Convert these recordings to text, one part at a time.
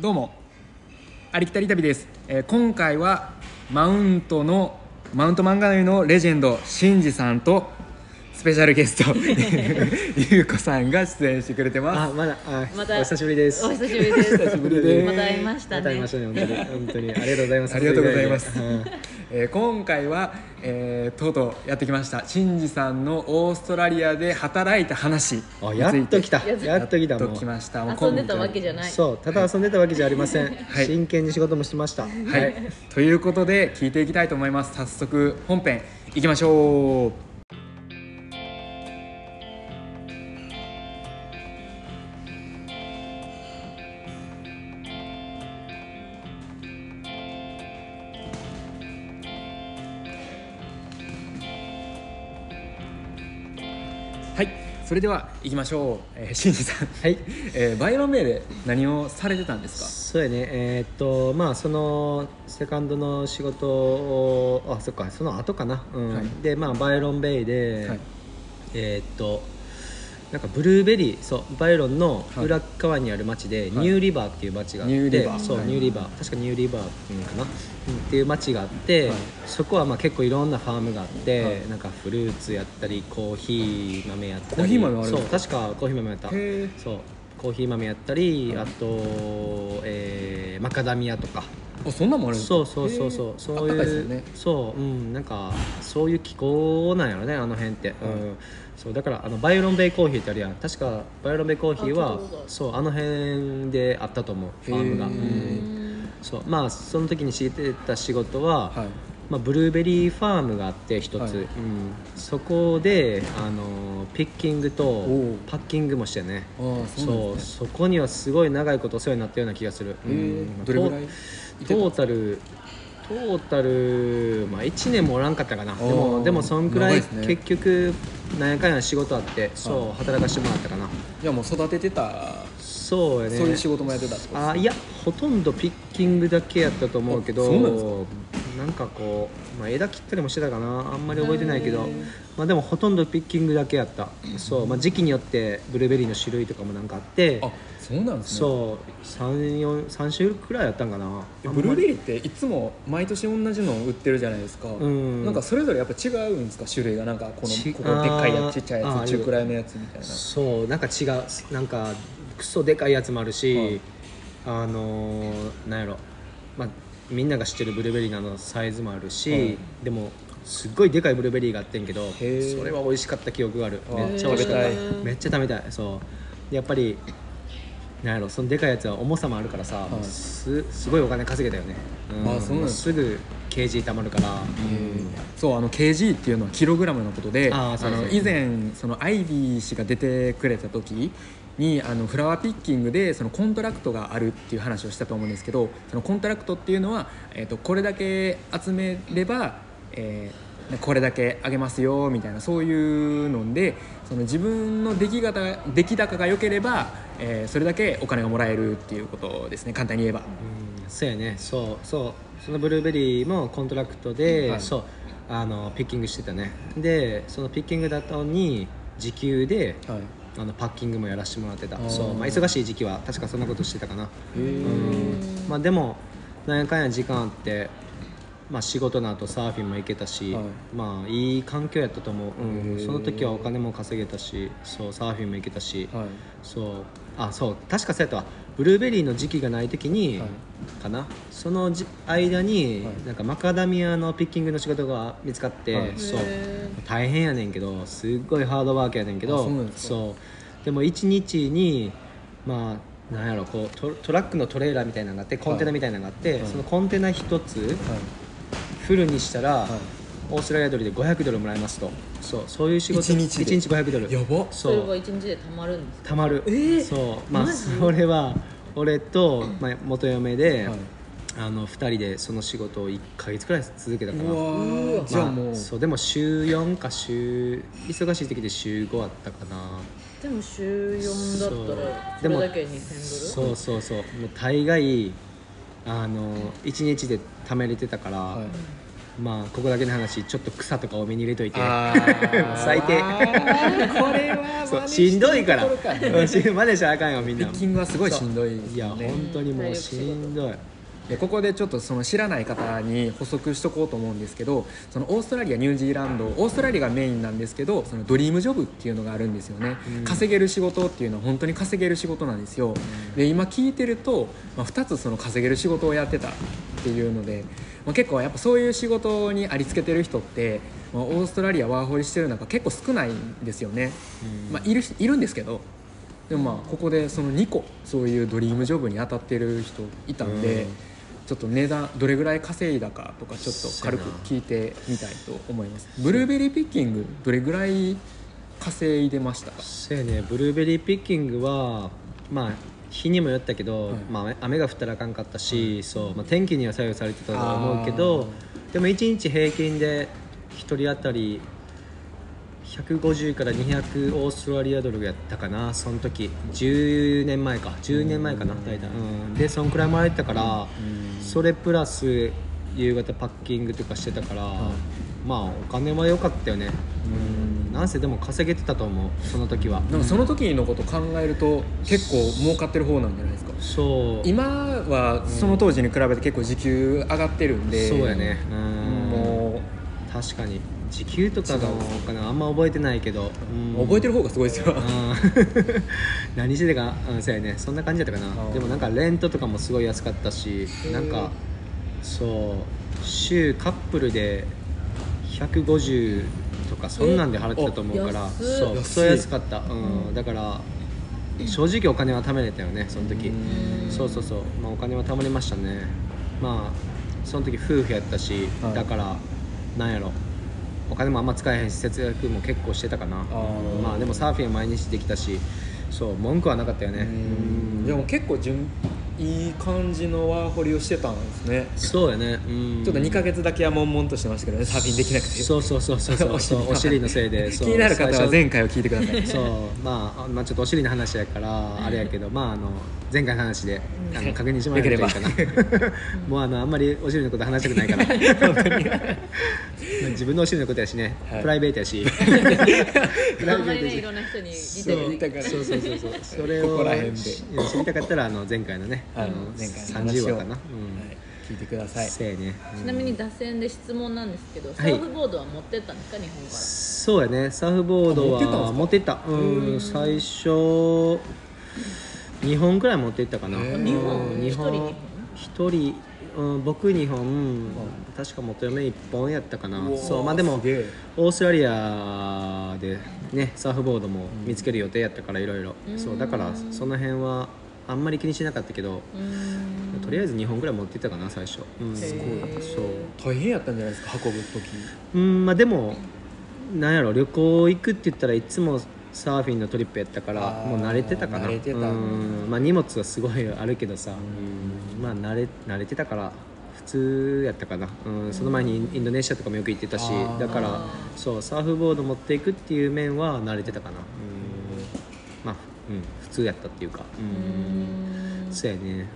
どうもありきたり旅です、えー今回はマウントのマウント漫画の湯のレジェンドシンジさんとスペシャルゲスト ゆうこさんが出演してくれてまあ、まだ、あ、またお久しぶりです。お久しぶりです。久しぶりですまた会いましたねまた会いま。したね、本当に、本当に、ありがとうございます。ありがとうございますうんす、えー今回は、えーとうとうやってきました。シンジさんのオーストラリアで働いた話についてあ、やっと来た、やっとやっと来た、もう。やっと来。ました。遊んでたわけじゃない。そう、ただ遊んでたわけじゃありません。はい。真剣に仕事もしてました。ははい、ということで聞いていきたいと思います。早速本編いきましょうそれでは行きましょう、えー、しんじさん。はい。えーバイロンベイで何をされてたんですか？そうやね、えーっと、まあ、そのセカンドの仕事を、あ、そっか、その後かな。うん。はい。で、まあ、バイロンベイで、はい。えーっと。なんかブルーベリーそうバイロンの裏側にある町で、ニューリバーっていう町があって、ニューリバー。そう、はい。ニューリバー。確かニューリバーっていうのかな、うん。っていう町があって、はい。そこはまあ結構いろんなファームがあって、はい。なんかフルーツやったりコーヒー豆やったり。コーヒー豆あるんそう確かコーヒー豆やった。そうコーヒー豆やったり、あと、えーマカダミアとか。あそんなのもあるそうそうそうそうそういうよね。そううんなんかそういう気候なんやろねあの辺って、うんそうだからあのバイオロンベイコーヒーってあるやん。確かバイオロンベイコーヒーはあそうあの辺であったと思う。ファームが、うん。そうまあその時にしてた仕事は、はい。まあ、ブルーベリーファームがあって一つ、はい。うん、そこであのピッキングとパッキングもしてね。そうね。そこにはすごい長いことお世話になったような気がする、うん。どれぐらい？いてたトータルトータル、まあ、1年もおらんかったかな。でもでもそんくらい結局なんやかんや仕事あってそう働かせてもらったかな。じゃあもう育ててたそうやね。そういう仕事もやってたあいやほとんどピッキングだけやったと思うけどあそうなんか？こう、まあ、枝切ったりもしてたかな。あんまり覚えてないけどまあ、でもほとんどピッキングだけやった。そう、まあ、時期によってブルーベリーの種類とかもなんかあってあそうなんですね。そう34 3種類くらいやったんかな。えブルーベリーっていつも毎年同じの売ってるじゃないですか、ん。なんかそれぞれやっぱ違うんですか？種類がなんかこちのここでっかいやつちっちゃいやつ中くらいのやつみたいな。そうなんか違うなんかクソでかいやつもあるし、はい。あのーなんやろ、まあ、みんなが知ってるブルーベリーのサイズもあるし、はい。でもすっごいでかいブルーベリーがあってんけどー。それは美味しかった記憶がある。めっちゃ食べたい。めっちゃ食べたい。そう。でやっぱりなんやろそのでかいやつは重さもあるからさ、はい。すすごいお金稼げたよね、あそうなんですすぐ KG たまるから、そうあの kg っていうのはキログラムのことでの以前そのアイビー氏が出てくれた時にあの flower picking でその contract があるっていう話をしたと思うんですけどその contract っていうのは、えー、とこれだけ集めれば、えーこれだけあげますよみたいなそういうのでその自分の出来方出来高が良ければ、えーそれだけお金がもらえるっていうことですね。簡単に言えば。うんそうやね。そうそう。そのブルーベリーも contract で、はい。そう。あの picking してたね。でその picking だったのに時給ではい。あの packing もやらせてもらってた。そう、まあ、忙しい時期は確かそんなことしてたかな。へうーん。まあでもなんやかんや時間あってまあ、仕事の後サーフィンも行けたし、はい。まあいい環境やったと思う、うん。その時はお金も稼げたしそうサーフィンも行けたし、はい。そう。あそう。確かそうやったわ。ブルーベリーの時期がない時に、はい。かな。そのじ間に、はい。なんかマカダミアのピッキングの仕事が見つかって、はい。そう。へ大変やねんけどすっごいハードワークやねんけどあそうですかそう。でも1日にまあなんやろこうトトラックのトレーラーみたいなのがあってコンテナみたいなのがあって、はい。そのコンテナ1つはいフルにしたら、はい。オーストラリアドルで500ドルもらえますと。そう。そういう仕事。一日で。一日500ドル。やば。それは一日でたまるんですか？たまる、えー。そう。まあそれは俺と、まあ、元嫁で、はい。あの2人でその仕事を1か月くらい続けたかな。うわー。うわ。じゃあもう、まそう。でも週4か週忙しい時で週5あったかな。でも週4だったらそでもれだけ2000ドル？そうそうそう。もう大概あの1日で貯めれてたから、はい。まあここだけの話ちょっと草とか多めに入れといて。最低。これはしんどいから。真似したらあかんよみんな。ピッキングはすごいしんどいですいや本当にもうしんどいでここでちょっとその知らない方に補足しとこうと思うんですけどそのオーストラリアニュージーランドオーストラリアがメインなんですけどそのドリームジョブっていうのがあるんですよね、うん。稼げる仕事っていうのは本当に稼げる仕事なんですよ。で今聞いてると、まあ、2つその稼げる仕事をやってたっていうので、まあ、結構やっぱそういう仕事にありつけてる人って、まあ、オーストラリアワーホリしてる中結構少ないんですよね、まあ、いるいるんですけどでもまあここでその2個そういうドリームジョブに当たってる人いたんで、うんちょっと値段どれぐらい稼いだかとかちょっと軽く聞いてみたいと思います。ブルーベリーピッキングどれぐらい稼いでましたか？そうやね。ブルーベリーピッキングはまあ日にもよったけど、はい。まあ、雨が降ったらあかんかったし、そうまあ、天気には左右されてたと思うけどでも1日平均で1人当たり150から200オーストラリアドルやったかな。その時。10年前か。10年前かな。大体、うん、でそんくらいもらえてたから、それプラス夕方パッキングとかしてたから、まあお金は良かったよね。うん。なんせでも稼げてたと思う。その時は。なんかその時のこと考えると結構儲かってる方なんじゃないですか。そう。今はその当時に比べて結構時給上がってるんでそうやね。うん。も確かに時給とかのお金はあんま覚えてないけど、う覚えてる方がすごいですよ。うん。何してたか、うん、そうやね。そんな感じだったかな。でもなんかレントとかもすごい安かったしなんかそう週カップルで150とかそんなんで払ってたと思うからえ安っそう安いクソ安かった、うん、だから正直お金は貯めれたよねその時。うん。そうそうそう、まあ、お金は貯まりましたね。まあその時夫婦やったし、はい。だからなんやろお金もあんま使えへんし節約も結構してたかな。ー。まあでもサーフィンは毎日できたしそう文句はなかったよね。うん。でも結構順いい感じのワーホリをしてたんですね。そうやね。うん。ちょっと2か月だけは悶々としてましたけどね。サーフィンできなくて。そうそうそうそうそう。お尻のせいで。そう。気になる方は前回を聞いてください。そう。まあ、まあちょっとお尻の話やからあれやけどまああの前回の話であの確認してもらえればいいかな。もうあのあんまりお尻のこと話したくないから。自分のお尻のことやしね、はい。プライベートやし。あんまりねいろんな人にそう。そうそうそうそう。それをここら辺で。し知りたかったらあの前回のね、はいあの前回の話を。30話かな、うんはい。聞いてください。せやね、ちなみに脱線で質問なんですけど、サはい。ーフボードは持ってったんですか日本から？そうやね。サーフボードはあ持ってった。うん。最初2本くらい持ってったかな。日本？うん。一人二本？一人、うん、僕2本、確か元嫁1本やったかな。そう。まあでもオーストラリアでねサーフボードも見つける予定やったからいろいろ。そう。だからその辺はあんまり気にしなかったけどとりあえず2本ぐらい持ってったかな最初、うん、すごい。そう。大変やったんじゃないですか運ぶ時。うんまあでもなんやろ旅行行くって言ったらいつもサーフィンのトリップやったからもう慣れてたかな。慣れてた。うん。まあ荷物はすごいあるけどさうんまあ慣れ慣れてたから普通やったかな、うん、その前にインドネシアとかもよく行ってたしだからそうサーフボード持っていくっていう面は慣れてたかな。うん。まあ、うん、普通やったっていうか。ううん。そうやね。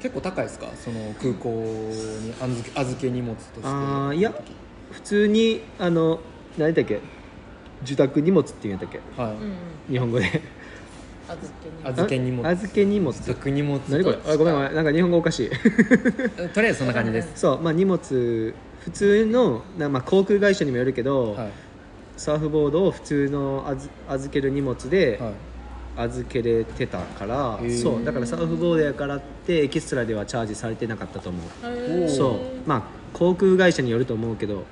結構高いですか？その空港に預け預け荷物として。あーいや普通にあの何だっけ？受託荷物っていうんだっけ？はい、うん。日本語で。預けに預け荷物。あ預け荷物。預け荷物何これ？あごめんごめん。なんか日本語おかしい。とりあえずそんな感じです。そうまあ荷物普通のな、まあ、航空会社にもよるけど、はい。サーフボードを普通の預預ける荷物ではい預けれてたから、そうだからサーフボードやからってエキストラではチャージされてなかったと思う。そう。まあ航空会社によると思うけどはい。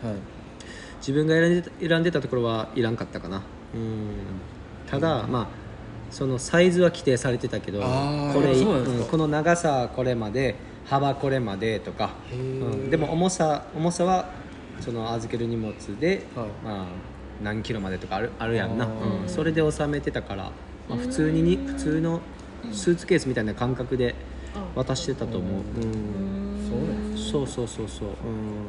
自分が選んでた選んでたところはいらんかったかな。うん。ただまあそのサイズは規定されてたけどこれそうなんこの長さこれまで幅これまでとか、うん。でも重さ重さはその預ける荷物で、はい。まあ、何キロまでとかあるあるやんな、うん。それで収めてたから、まあ、普通にに普通のスーツケースみたいな感覚で渡してたと思う、うん。そうそうそうそうそう、うん、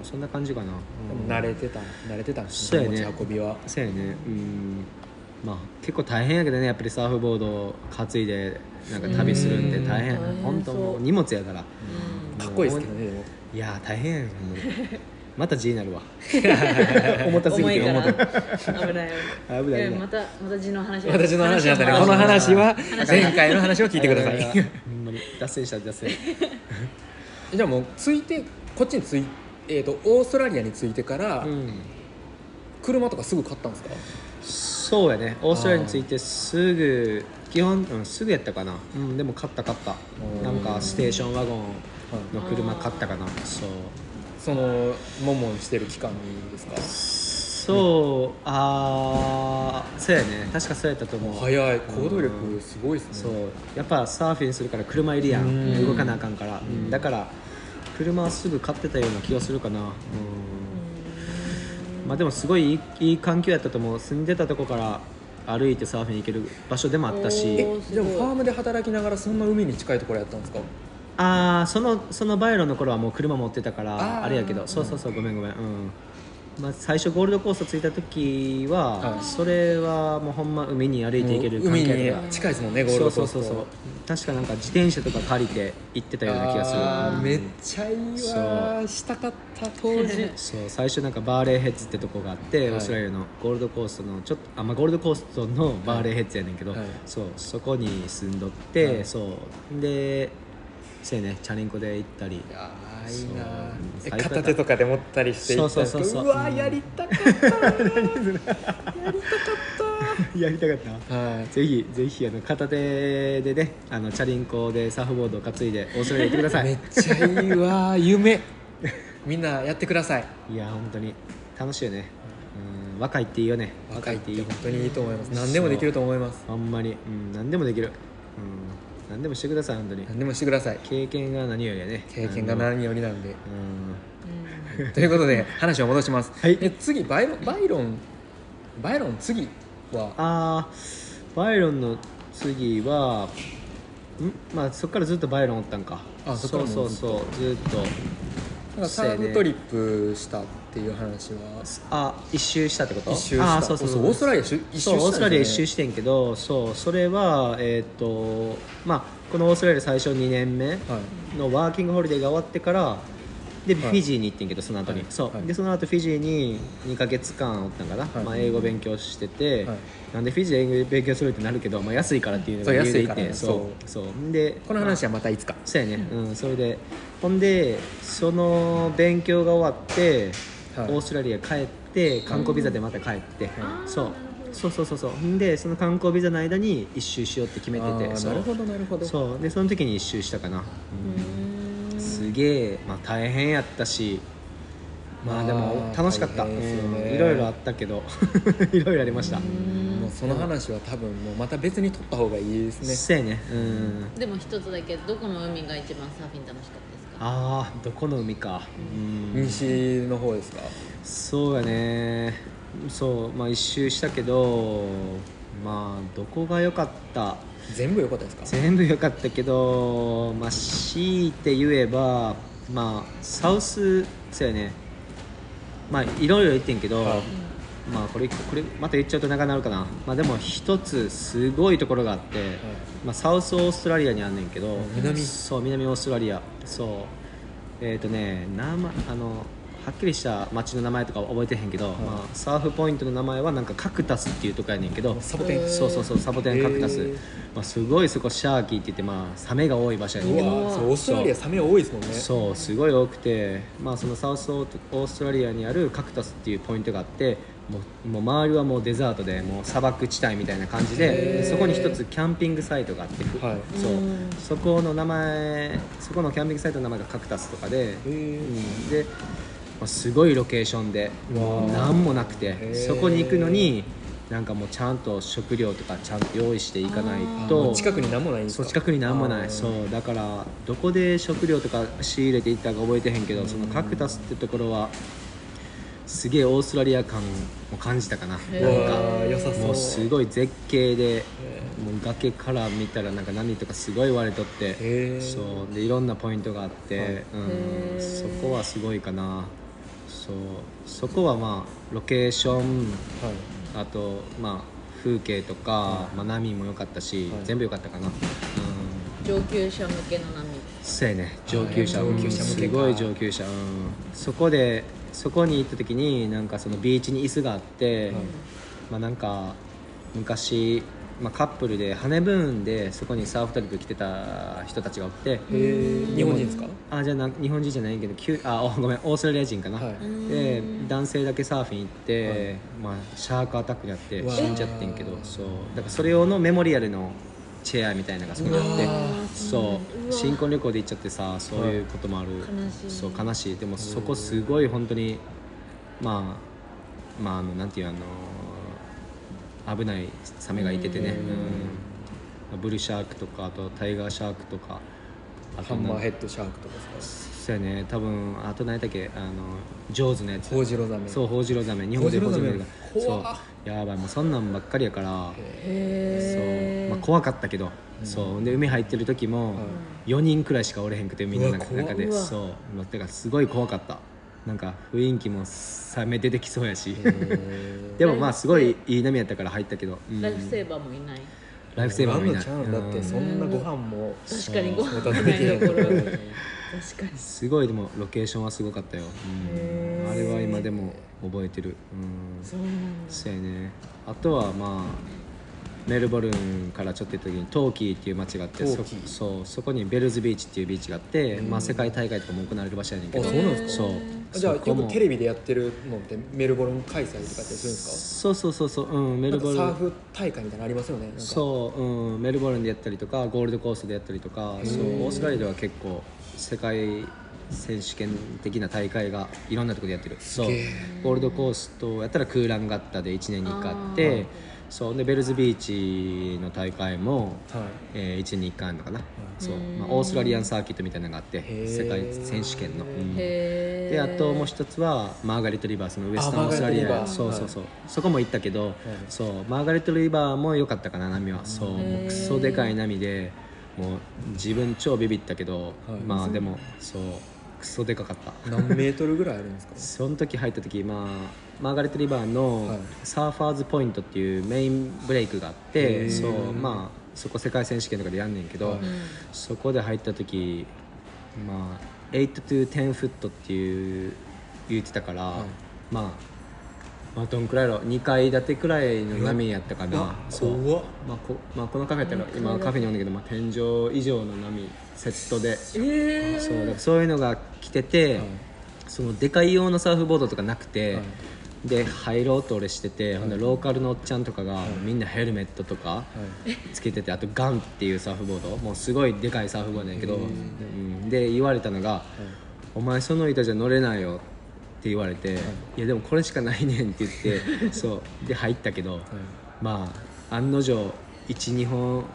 そんな感じかな、うん。慣れてた慣れてたんですそうやね。持ち運びは。そうやね。うん。まあ結構大変やけどね。やっぱりサーフボードを担いでなんか旅するんで大変。う。ん本当荷物やから。かっこいいですけどねいやー大変やもうまた G になるわ。重たすぎて重た。い危ない。危ない危ない。いやまたまた字の話私の話だったね。この話は話前回の話を聞いてください。ほんまに脱線した脱線。じゃあもう着いてこっちに着いえー、とオーストラリアに着いてから、うん。車とかすぐ買ったんですか？そうやね。オーストラリアに着いてすぐ基本、うん、すぐやったかな、うん、でも買った買った。うんなんかステーションワゴンの車買ったかな。そうそのモンモンしてる期間にですか？そうああそうやね。確かそうやったと思う。早い。行動力すごいですね。そう。やっぱサーフィンするから車いるやうん。ん動かなあかんから、うん。だから車はすぐ買ってたような気がするかな。うん。まあでもすごいいいいい環境やったと思う。住んでたとこから歩いてサーフィン行ける場所でもあったし。えおーすごい。じゃあファームで働きながらそんな海に近いところやったんですか？ああそのそのバイロンの頃はもう車持ってたからあれやけど。そうそうそうごめんごめん。うん。まあ、最初ゴールドコースト着いた時は、はい。それはもうほんま海に歩いて行ける海に近いですもんねゴールドコースト。そうそうそうそう。確かなんか自転車とか借りて行ってたような気がする。うん。めっちゃいいわしたかった当時。そう。最初なんかバーレーヘッズってとこがあって、はい。オーストラリアのゴールドコーストのちょっとあ、まあ、ゴールドコーストのバーレーヘッズやねんけど、はい。そうそこに住んどって、はい。そう。でそうやねチャリンコで行ったり。いやーいいな片手とかで持ったりしてそうそうそうそう。わーやりたかった やりたかった。はい。ぜひぜひあの片手でねあのチャリンコでサーフボードを担いでオーストラリア行ってください。めっちゃいいわー。夢。みんなやってください。いや本当に。楽しいよね。うん。若いっていいよね。若いって本当にいいと思います。何でもできると思います。ほんまに、うん、何でもできる、うん、何でもしてください本当に。何でもしてください。経験が何よりやね。経験が何よりなんで。うということで話を戻します、はい。え次バイロンバイロンバイロン次は？んあーバイロンの次はん？まあそっからずっとバイロンおったんか。あそそうそうそうずっと。なんかサーフトリップしたっていう話は。あ一周したってこと？一周した。あそうそうそう。オーストラリア一周したね。そうオーストラリア一周してんけどそうそれはえっ、とまあこのオーストラリア最初2年目はい。のワーキングホリデーが終わってからでフはい。ィジーに行ってんけどその後に、はい。そう、はい。でその後フィジーに2か月間おったんかな、はい。まあ、英語勉強してて、はい。なんでフィジーで英語勉強するってなるけど、まあ、安いからっていうのそうが理由でい安いからね。てそう。そう。でこの話はまたいつか。そうやね、うん、それでほんでその勉強が終わって、はいオーストラリア帰って観光ビザでまた帰って、そう。そうそうそうそう。んでその観光ビザの間に一周しようって決めてあてなるほどなるほど。そう。でその時に一周したかな、うー。んすげえ、まあ、大変やったし。まあでもまあ楽しかった、いろいろあったけど。いろいろありました。もうその話は多分もうまた別に撮った方がいいですね。そうやね。うん。でも一つだけどこの海が一番サーフィン楽しかったですか？ああどこの海か。うん。西の方ですか？そうやね。そうまあ一周したけどまあどこが良かった？全部良かったですか？全部良かったけどまあ強いて言えばまあサウスそうやね。まあいろいろ言ってんけど、はいまあこれこれまた言っちゃうと長くなるかな。まあでも一つすごいところがあって、まあ、サウスオーストラリアにあんねんけど。南そう南オーストラリア。そう。えっ、とね名前あのはっきりした町の名前とかは覚えてへんけど、まあ、サーフポイントの名前はなんかカクタスっていうとこやねんけどサボテン。そうそうそうサボテンカクタス、まあ、すごいそこシャーキーって言って、まあ、サメが多い場所やねんうけど。わそうオーストラリアサメ多いですもんね。そうすごい多くて、まあ、そのサウスオーストラリアにあるカクタスっていうポイントがあってもうもう周りはもうデザートでもう砂漠地帯みたいな感じでそこに一つキャンピングサイトがあって、はい。そう。うん。そこの名前そこのキャンピングサイトの名前がカクタスとかで、ー。うん。で、まあ、すごいロケーションで何もなくてそこに行くのになんかもうちゃんと食料とかちゃんと用意していかないあと近くに何もないんですか？そう近くに何もない。そうだからどこで食料とか仕入れていったか覚えてへんけどそのカクタスってところはすげえオーストラリア感を感じたかな。へなんかうわー良さそう。もうすごい絶景でへもう崖から見たらなんか波とかすごい割れとって。そうでいろんなポイントがあって、はい。うん。そこはすごいかなそうそこはまあロケーションはい。あとまあ風景とか、まあ、波も良かったし、はい。全部良かったかな、うん、上級者向けの波。そうやね。上級者上うん。級者向けか。すごい上級者、うん。そこでそこに行った時になんかそのビーチに椅子があって、まあなんか昔、まあ、カップルでハネブーンでそこにサーフトリップ来てた人たちがおって日本人ですか？あじゃあな日本人じゃないけどきゅあお ごめんオーストラリア人かな、はい。で男性だけサーフィン行って、まあ、シャークアタックにあって死んじゃってんけどそう。だからそれ用のメモリアルのチェアみたいなのがそこにあってそう。新婚旅行で行っちゃってさそういうこともある、悲しい。そう悲しい。でもそこすごい本当にまあまああのなんていうあの危ないサメがいててね、うん。ブルシャークとかあとタイガーシャークとか。あハンマーなヘッドシャークとかそうやね。多分あと何やっけ？あのジョーズのやつ。かホウジロザメ。そうホウジロザメ。日本でホウジロザメそう。やばい。もうそんなんばっかりやから。へそう、まあ、怖かったけど、そう。で海入ってる時も4人くらいしかおれへんくてみんなの中で。そう。まあだからすごい怖かったなんか雰囲気もサメ出てきそうやし。でもまあすごいいい波やったから入ったけど、うん。ライフセーバーもいない。ライフセーバーもいない。ちゃうん。だってそんなご飯も。確かにご飯そうがないところ確かに。すごいでもロケーションはすごかったよ、うん。あれは今でも覚えてる、うん、そうなんだ。そうやね。あとはまあメルボルンからちょっと行った時にトーキーっていう街があってそそうそこにベルズビーチっていうビーチがあって、まあ、世界大会とかも行われる場所やねんけど。あそうなんですか？そうじゃあよくテレビでやってるのってメルボルン開催とかってするんですそうそうそうそううんかメルボルン。サーフ大会みたいなのありますよね。そう、うん、メルボルンでやったりとかゴールドコーストでやったりとかそうオーストラリアでは結構世界選手権的な大会がいろんなところでやってる。そうゴールドコーストやったらクーランガッタで1年に1回あってそう。でベルズビーチの大会も、はい。えー、1年に1回あるのかな、そう。まあ、オーストラリアンサーキットみたいなのがあってー。世界選手権の、うん。へであともう一つはマーガレットリバースのウエスタンオーストラリア。そうそうそう、そこも行ったけど、そう。マーガレットリバーも良かったかな波は。そう。もうクソでかい波でもう自分超ビビったけど、はい。まあでもそうクソでかかった。何メートルぐらいあるんですか？その時入った時、まあ、マーガレットリバーのはい。サーファーズポイントっていうメインブレイクがあっへー。てそうまあそこ世界選手権とかでやんねんけど、はい。そこで入った時まあ8 to 10フットっていう言ってたから、い。まあまあどんくらいやろ2階建てくらいの波やったかな。そう。怖っ。まあこまあ、このカフェやったら今カフェにおんだけど、まあ、天井以上の波セットで。えー。そうだからそういうのが来てて、はい。そのでかい用のサーフボードとかなくて、はい。で入ろうと俺してて、ほんでローカルのおっちゃんとかが、みんなヘルメットとかはい。つけててあとガンっていうサーフボード。もうすごいでかいサーフボードやけど、うん、で言われたのが、お前その板じゃ乗れないよ」って言われて「い。やでもこれしかないねん」って言って そう。で入ったけど、まあ案の定12本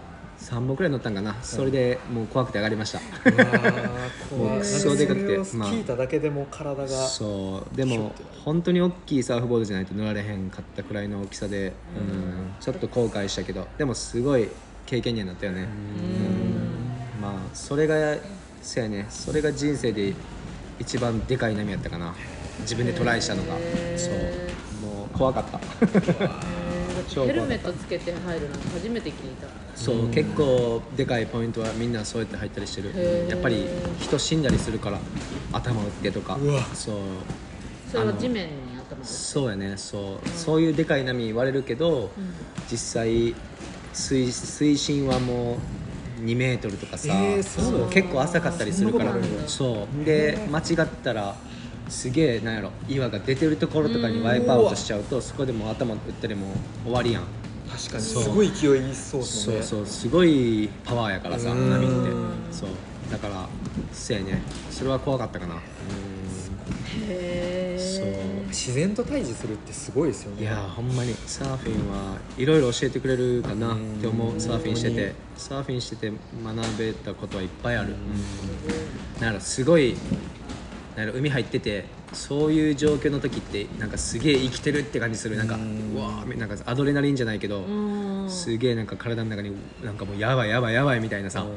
3本くらい乗ったんかな、それでもう怖くて上がりました。もうクソでかくてなんそれを聞いただけでも体がそう。でも本当に大きいサーフボードじゃないと乗られへんかったくらいの大きさで、うん、ちょっと後悔したけどでもすごい経験にはなったよね。うん。まあそれがそうやね。それが人生で一番でかい波やったかな自分でトライしたのが。そう。もう怖かった。超怖かった。ヘルメットつけて入るなんて初めて聞いた。そう結構でかいポイントはみんなそうやって入ったりしてる。やっぱり人死んだりするから頭打ってとか。うわ。そう。それはあの地面に頭がそうやね。そう。そういうでかい波言われるけど、実際水水深はもう2メートルとかさ、えーそう。結構浅かったりするから。そう。で間違ったらすげえなんやろ岩が出てるところとかにワイプアウトしちゃうとそこでもう頭打ったりもう終わりやん。確かに。すごい勢いいそうですもんね。そうそうすごいパワーやからさうん。波って。そう。だからそうやね。それは怖かったかな。へそう。え自然と対峙するってすごいですよね。いやーほんまに。サーフィンはいろいろ教えてくれるかなって思う。サーフィンしてて。サーフィンしてて学べたことはいっぱいある、うん、すごいなんやろ海入っててそういう状況の時ってなんかすげえ生きてるって感じする。なんかうわーなんかアドレナリンじゃないけどうん。すげえなんか体の中になんかもうやばいやばいやばいみたいなさもう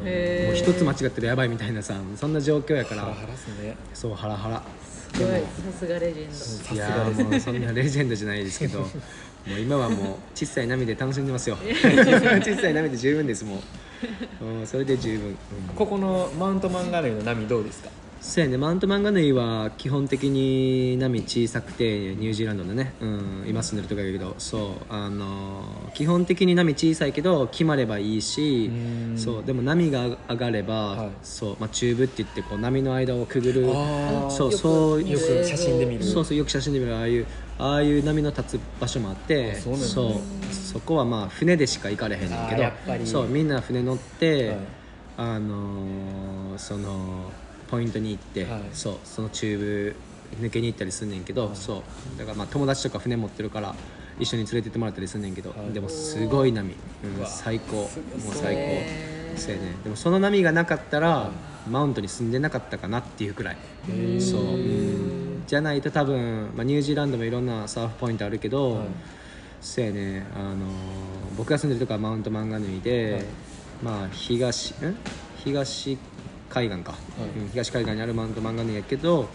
一つ間違ってるやばいみたいなさそんな状況やかハラらハラっすね。そうハラハラ。すごいさすがレジェンさいやもうそんなレジェンドじゃないですけど もう今はもう小さい波で楽しんでますよ。小さい波で十分ですもう。うん、それで十分、うん。ここのマウントマンガヌイの波どうですか？そうやね。マウントマンガヌイは基本的に波小さくてニュージーランドのね、うん、今住んでるとこやけど。そうあのー基本的に波小さいけど決まればいいしうん。そうでも波が上がれば、はい。そうまあ、チューブって言ってこう波の間をくぐる。そうよくそうよく写真で見る。そうそうよく写真で見る。ああいうああいう波の立つ場所もあってあそうそう。そこはまあ船でしか行かれへんねんけど。やっぱり。そうみんな船乗って、はい。あのーそのポイントに行って、はい。そうそのチューブ抜けに行ったりすんねんけど、そう。だからまあ友達とか船持ってるから一緒に連れてってもらったりすんねんけど、はい。でもすごい波、うん最高。もう最高。そうやね。でもその波がなかったら、マウントに住んでなかったかなっていうくらい。ー。そう、うん。じゃないと多分、まあ、ニュージーランドもいろんなサーフポイントあるけど、はい。そうやね、あのー僕が住んでるとこはマウントマンガヌイで、はい。まあ東ん？東海岸か、い。うん東海岸にあるマウントマンガヌイやけど、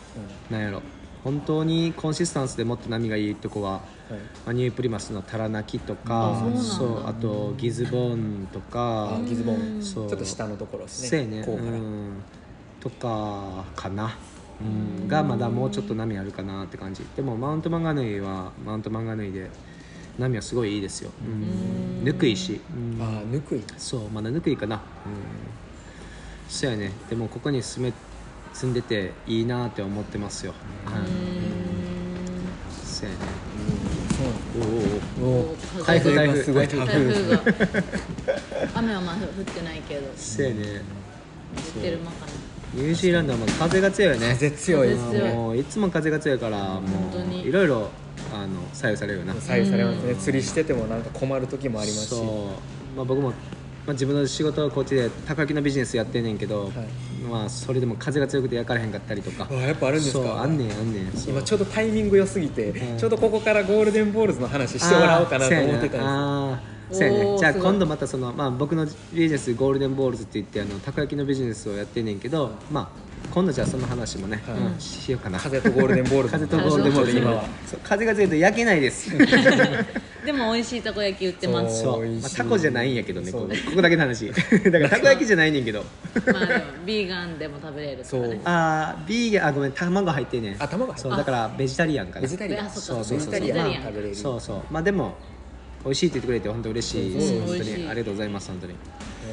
なんやろ。本当にコンシスタンスでもっと波がいいとこは、はい。まあ、ニュープリマスのタラナキとあかそうなんだ。そうあとギズボーンとかあギズボン。そう。ちょっと下のところですね。ね。こうから、うん、とかかな、うん、がまだもうちょっと波あるかなって感じ。でもマウントマンガヌイはマウントマンガヌイで波はすごいいいですよ、うん、ぬくいし、うん。ああぬくい。そうまだぬくいかな。うんそうやね。でもここに住め住んでていいなって思ってますよ、はいそうやね。そうなんおおお台風台風すごい台台風風が。雨はまだ降ってないけど。そうやね。降ってる間かなニュージーランドはまあ風が強いよね。風強い。もういつも風が強いからもういろいろあの左右されるよな。左右されますね。釣りしててもなんか困る時もありますし。そう、まあ、僕も、まあ、自分の仕事はこっちでたこ焼きのビジネスやってんねんけど、はい。まあそれでも風が強くて焼かれへんかったりとか。あやっぱあるんですか？あんねんあんねん。今ちょうどタイミング良すぎて、うん。ちょうどここから Golden Balls の話してもらおうかなと思ってたんですそうやね。じゃあ今度またその、まあ、僕のビジネス Golden Balls って言ってあのたこ焼きのビジネスをやってんねんけど、まあ今度じゃあその話もね、はい。うんしようかな。風と Golden Balls。風と Golden Balls。今は。風が強いと焼けないです。でも美味しいたこ焼き売ってます。そう、まあ、タコじゃないんやけどねここ。ここだけの話。だからたこ焼きじゃないねんけど。まあでもビーガンでも食べれるからねあービーガンあごめん卵入ってんねん。あ卵入ってる。そうだからベジタリアンかな。ベジタリアン。あそっかそうそうそう。ベジタリアンベジタリアン食べれる。そうそう。まあでも美味しいって言ってくれて本当嬉しい。ですう。ん本当にありがとうございます本当に。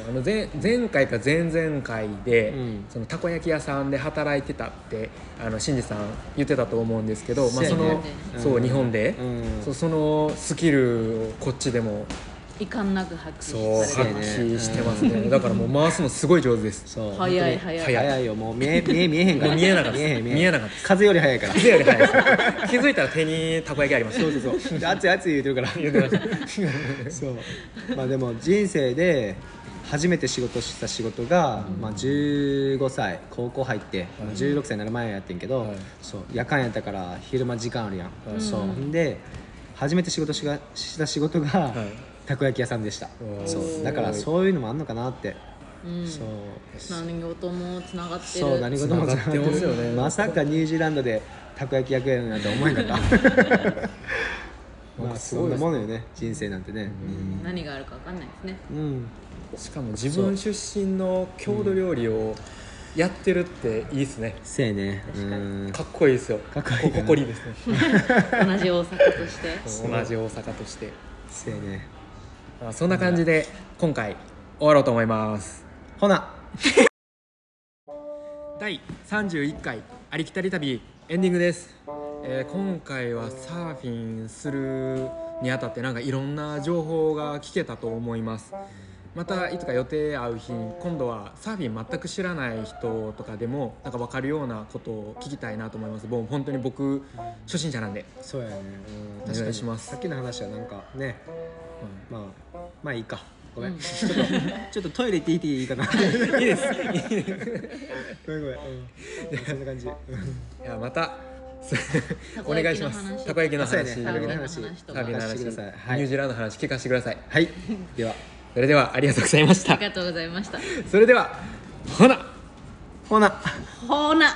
あの前前回か前々回で、うん。そのたこ焼き屋さんで働いてたってあの新次さん言ってたと思うんですけど、まあ、そのうんそう日本で、うん。そうそのスキルをこっちでも遺憾なく発そう揮そうやね揮してますね、だからもう回すのすごい上手です。そう。早い本当に。早い早い。よ。もう見え 見え見えへんから。見えなかった見えへん見えなかった風より早いから。風より早い気づいたら手にたこ焼きありましたそうそう。そう。で熱い熱い言うてるから。言ってました。そう。まあでも人生で初めて仕事した仕事が、まあ、15歳。高校入って、16歳になる前やってんけど、はい。そう。夜間やったから昼間時間あるやん、はい。そう。ほん。で初めて仕事しがした仕事が、はいたこ焼き屋さんでした。そう。だからそういうのもあんのかなって、うん。そう何事もつながってる。そう何事も繋がってますよね。まさかニュージーランドでたこ焼き焼くやるなんて思えんかった。まあそんなものよね。人生なんてね。何があるか分かんないですね。うん、うんしかも自分出身の郷土料理をやってるっていいですね、せやね。確かに。うん。かっこいいですよ。かっこいい誇りですね。同じ大阪として。同じ大阪として。せやね。まあそんな感じで今回終わろうと思います。ほな。第31回ありきたり旅エンディングです、えー今回はサーフィンするにあたってなんかいろんな情報が聞けたと思います。またいつか予定合う日に今度はサーフィン全く知らない人とかでもなんか分かるようなことを聞きたいなと思います。もう本当に僕初心者なんで。そうやね。うんお願いします。さっきの話はなんかね、まあまあいいか。ごめん、うん。ちょっと ちょっとトイレ行っていっていいかな。いいです。ごめんごめん、うん、そんな感じ。いやまたたお願いします。話たこ焼きの話。ね。サーフィンの話。話とか。サーフィンの話ニュージーランドの話聞かせてください。はい。では。それではありがとうございました。ありがとうございました。それではほな。ほな。ほな